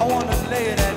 I wanna lay it out.